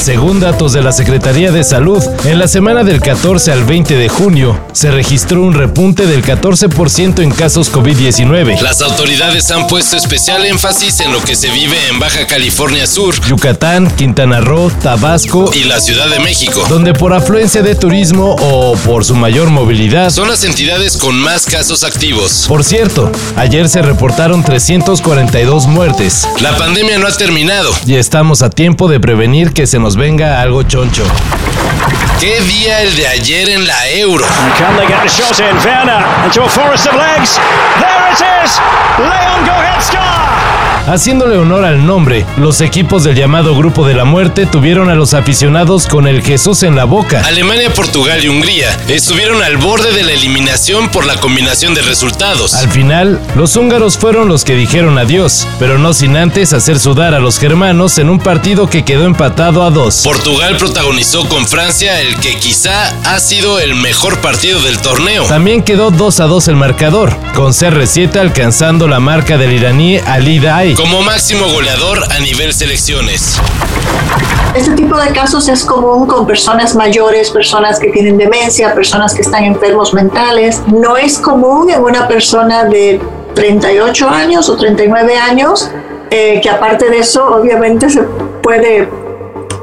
Según datos de la Secretaría de Salud, en la semana del 14 al 20 de junio se registró un repunte del 14% en casos COVID-19. Las autoridades han puesto especial énfasis en lo que se vive en Baja California Sur, Yucatán, Quintana Roo, Tabasco y la Ciudad de México, donde por afluencia de turismo o por su mayor movilidad son las entidades con más casos activos. Por cierto, ayer se reportaron 342 muertes. La pandemia no ha terminado y estamos a tiempo de prevenir que se nos venga algo choncho. ¿Qué día el de ayer en la Euro? Haciéndole honor al nombre, los equipos del llamado Grupo de la Muerte tuvieron a los aficionados con el Jesús en la boca. Alemania, Portugal y Hungría estuvieron al borde de la eliminación por la combinación de resultados. Al final, los húngaros fueron los que dijeron adiós, pero no sin antes hacer sudar a los germanos en un partido que quedó empatado a dos. Portugal protagonizó con Francia el que quizá ha sido el mejor partido del torneo. También quedó 2 a 2 el marcador, con CR7 alcanzando la marca del iraní Ali Dai como máximo goleador a nivel selecciones. Este tipo de casos es común con personas mayores, personas que tienen demencia, personas que están enfermos mentales. No es común en una persona de 38 años o 39 años, eh, que aparte de eso obviamente se puede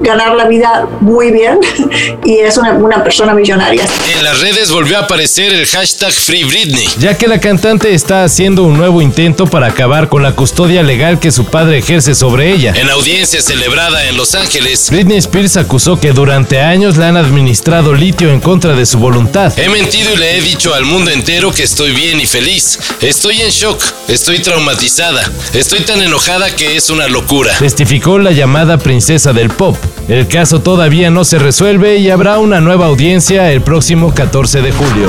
ganar la vida muy bien y es una, una, persona millonaria. En las redes volvió a aparecer el hashtag Free Britney. Ya que la cantante está haciendo un nuevo intento para acabar con la custodia legal que su padre ejerce sobre ella. En audiencia celebrada en Los Ángeles, Britney Spears acusó que durante años le han administrado litio en contra de su voluntad. He mentido y le he dicho al mundo entero que estoy bien y feliz. Estoy en shock, estoy traumatizada, estoy tan enojada que es una locura. Testificó la llamada princesa del pop. El caso todavía no se resuelve y habrá una nueva audiencia el próximo 14 de julio.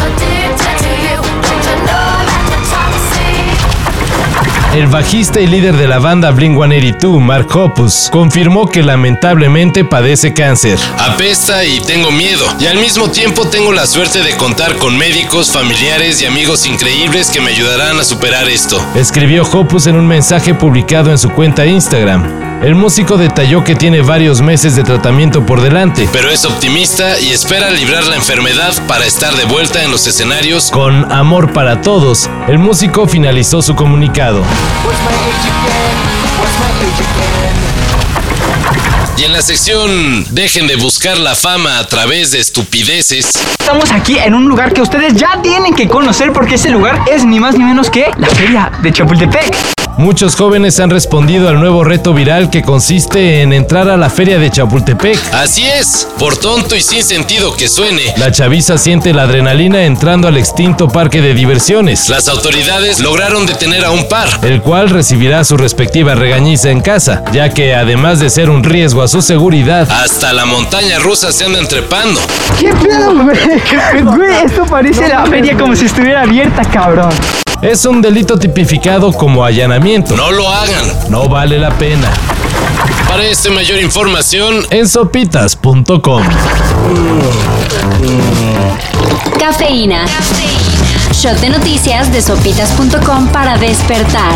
El bajista y líder de la banda Blink-182, Mark Hoppus, confirmó que lamentablemente padece cáncer. Apesta y tengo miedo. Y al mismo tiempo tengo la suerte de contar con médicos, familiares y amigos increíbles que me ayudarán a superar esto. Escribió Hoppus en un mensaje publicado en su cuenta Instagram. El músico detalló que tiene varios meses de tratamiento por delante. Pero es optimista y espera librar la enfermedad para estar de vuelta en los escenarios. Con amor para todos, el músico finalizó su comunicado. Y en la sección Dejen de buscar la fama a través de estupideces. Estamos aquí en un lugar que ustedes ya tienen que conocer porque ese lugar es ni más ni menos que la feria de Chapultepec. Muchos jóvenes han respondido al nuevo reto viral que consiste en entrar a la feria de Chapultepec. Así es, por tonto y sin sentido que suene. La chaviza siente la adrenalina entrando al extinto parque de diversiones. Las autoridades lograron detener a un par, el cual recibirá su respectiva regañiza en casa, ya que además de ser un riesgo a su seguridad, hasta la montaña rusa se andan trepando. ¿Qué pedo, güey? Güey, esto parece la feria como si estuviera abierta, cabrón. Es un delito tipificado como allanamiento. No lo hagan. No vale la pena. Para esta mayor información en sopitas.com. Cafeína. Shot de noticias de sopitas.com para despertar.